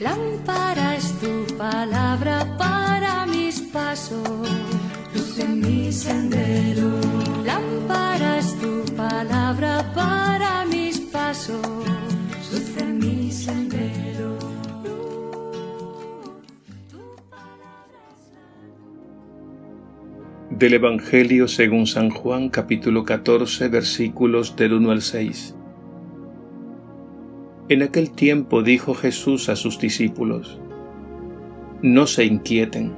Lámpara es tu palabra para mis pasos, luz en mi sendero. Lámpara es tu palabra para mis pasos, luz en mi sendero. Del Evangelio según San Juan capítulo 14 versículos del 1 al 6. En aquel tiempo dijo Jesús a sus discípulos, No se inquieten,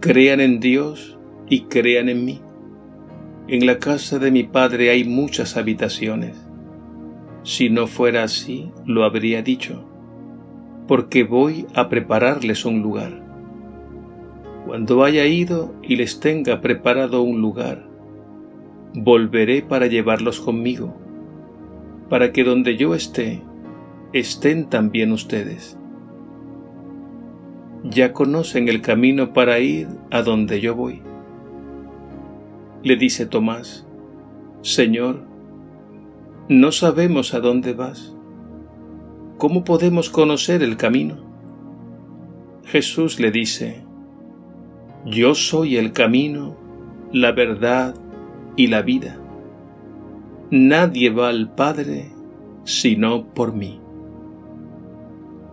crean en Dios y crean en mí. En la casa de mi Padre hay muchas habitaciones. Si no fuera así, lo habría dicho, porque voy a prepararles un lugar. Cuando haya ido y les tenga preparado un lugar, volveré para llevarlos conmigo, para que donde yo esté, estén también ustedes. Ya conocen el camino para ir a donde yo voy. Le dice Tomás, Señor, no sabemos a dónde vas. ¿Cómo podemos conocer el camino? Jesús le dice, Yo soy el camino, la verdad y la vida. Nadie va al Padre sino por mí.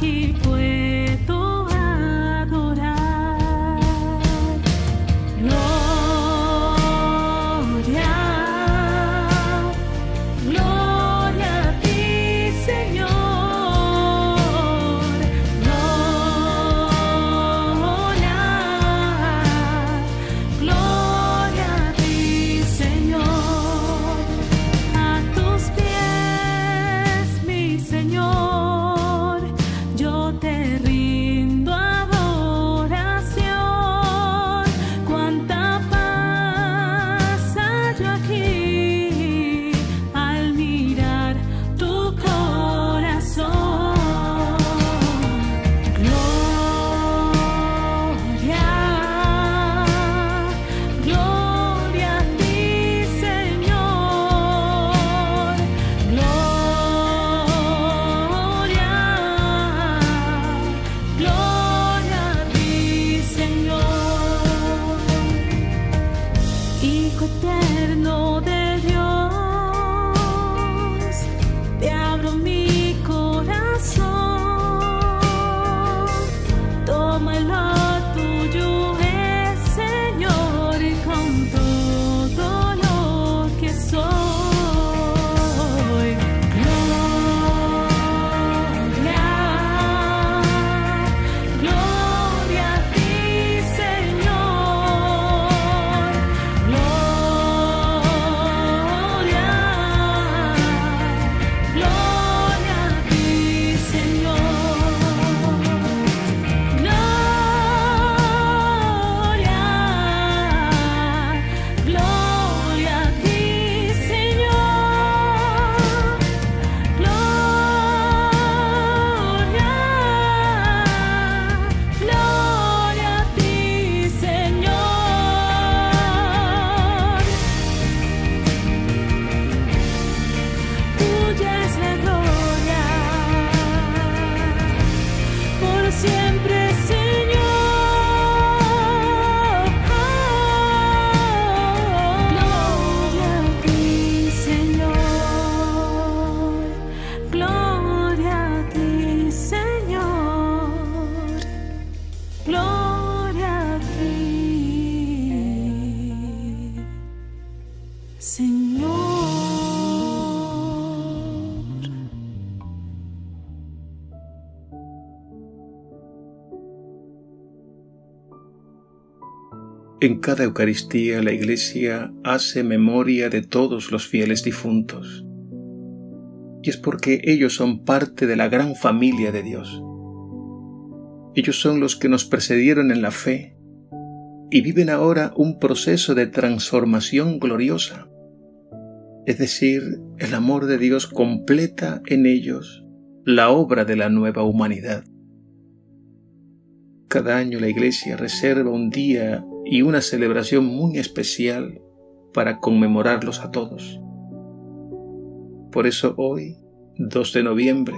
keep Hijo eterno de Dios. En cada Eucaristía la Iglesia hace memoria de todos los fieles difuntos. Y es porque ellos son parte de la gran familia de Dios. Ellos son los que nos precedieron en la fe y viven ahora un proceso de transformación gloriosa. Es decir, el amor de Dios completa en ellos la obra de la nueva humanidad. Cada año la Iglesia reserva un día y una celebración muy especial para conmemorarlos a todos. Por eso hoy, 2 de noviembre,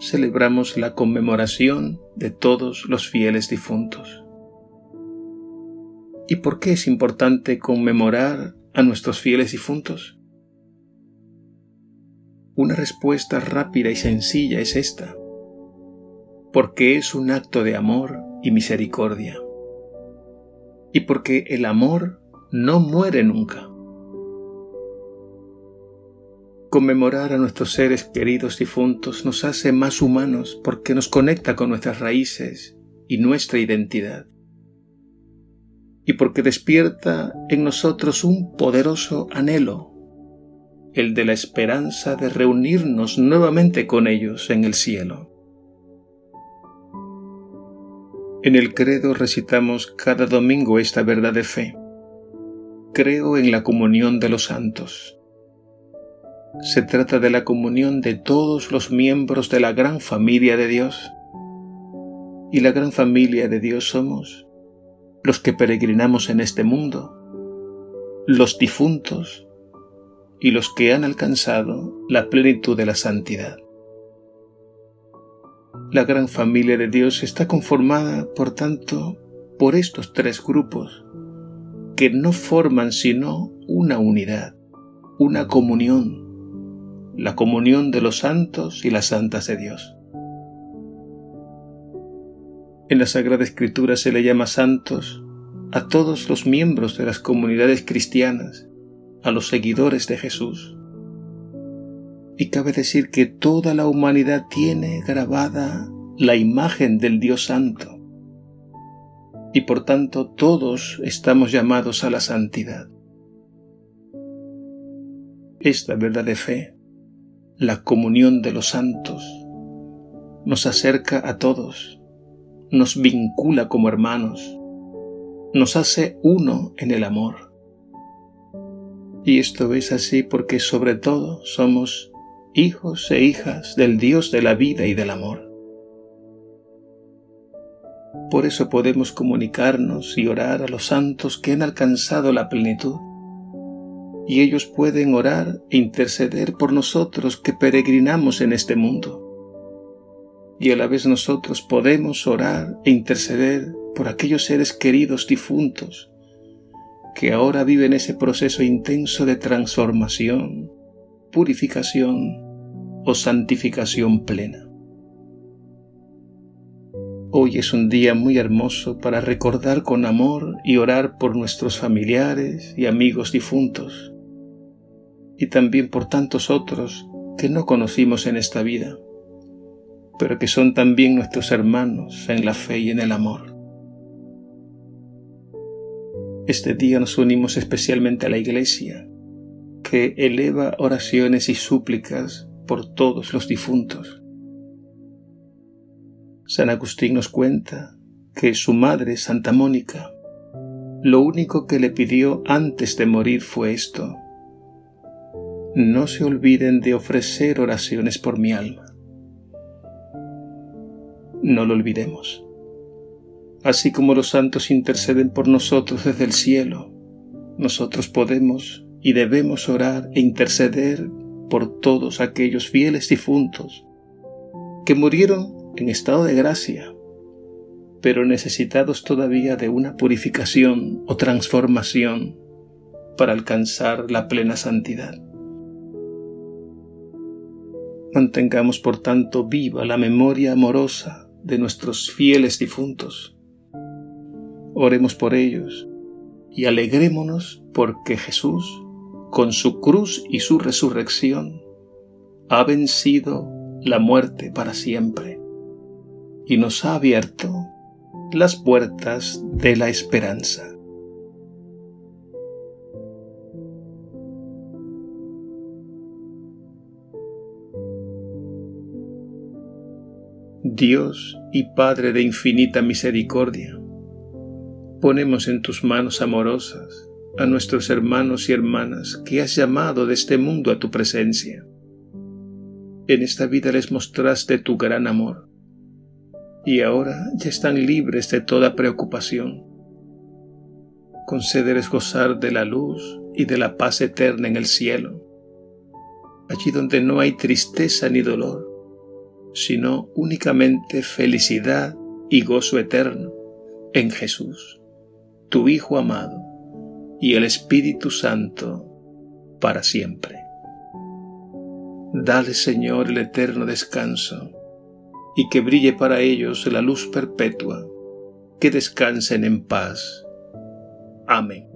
celebramos la conmemoración de todos los fieles difuntos. ¿Y por qué es importante conmemorar a nuestros fieles difuntos? Una respuesta rápida y sencilla es esta, porque es un acto de amor y misericordia, y porque el amor no muere nunca. Conmemorar a nuestros seres queridos difuntos nos hace más humanos porque nos conecta con nuestras raíces y nuestra identidad y porque despierta en nosotros un poderoso anhelo, el de la esperanza de reunirnos nuevamente con ellos en el cielo. En el credo recitamos cada domingo esta verdad de fe. Creo en la comunión de los santos. Se trata de la comunión de todos los miembros de la gran familia de Dios. Y la gran familia de Dios somos los que peregrinamos en este mundo, los difuntos y los que han alcanzado la plenitud de la santidad. La gran familia de Dios está conformada, por tanto, por estos tres grupos, que no forman sino una unidad, una comunión, la comunión de los santos y las santas de Dios. En la Sagrada Escritura se le llama santos a todos los miembros de las comunidades cristianas, a los seguidores de Jesús. Y cabe decir que toda la humanidad tiene grabada la imagen del Dios Santo. Y por tanto todos estamos llamados a la santidad. Esta verdad de fe, la comunión de los santos, nos acerca a todos nos vincula como hermanos, nos hace uno en el amor. Y esto es así porque sobre todo somos hijos e hijas del Dios de la vida y del amor. Por eso podemos comunicarnos y orar a los santos que han alcanzado la plenitud, y ellos pueden orar e interceder por nosotros que peregrinamos en este mundo y a la vez nosotros podemos orar e interceder por aquellos seres queridos difuntos que ahora viven ese proceso intenso de transformación, purificación o santificación plena. Hoy es un día muy hermoso para recordar con amor y orar por nuestros familiares y amigos difuntos, y también por tantos otros que no conocimos en esta vida pero que son también nuestros hermanos en la fe y en el amor. Este día nos unimos especialmente a la Iglesia, que eleva oraciones y súplicas por todos los difuntos. San Agustín nos cuenta que su madre, Santa Mónica, lo único que le pidió antes de morir fue esto. No se olviden de ofrecer oraciones por mi alma no lo olvidemos. Así como los santos interceden por nosotros desde el cielo, nosotros podemos y debemos orar e interceder por todos aquellos fieles difuntos que murieron en estado de gracia, pero necesitados todavía de una purificación o transformación para alcanzar la plena santidad. Mantengamos por tanto viva la memoria amorosa de nuestros fieles difuntos. Oremos por ellos y alegrémonos porque Jesús con su cruz y su resurrección, ha vencido la muerte para siempre y nos ha abierto las puertas de la esperanza. Dios y Padre de infinita misericordia, ponemos en tus manos amorosas a nuestros hermanos y hermanas que has llamado de este mundo a tu presencia. En esta vida les mostraste tu gran amor y ahora ya están libres de toda preocupación. Concederes gozar de la luz y de la paz eterna en el cielo, allí donde no hay tristeza ni dolor, sino únicamente felicidad y gozo eterno en Jesús, tu Hijo amado, y el Espíritu Santo para siempre. Dale, Señor, el eterno descanso, y que brille para ellos la luz perpetua, que descansen en paz. Amén.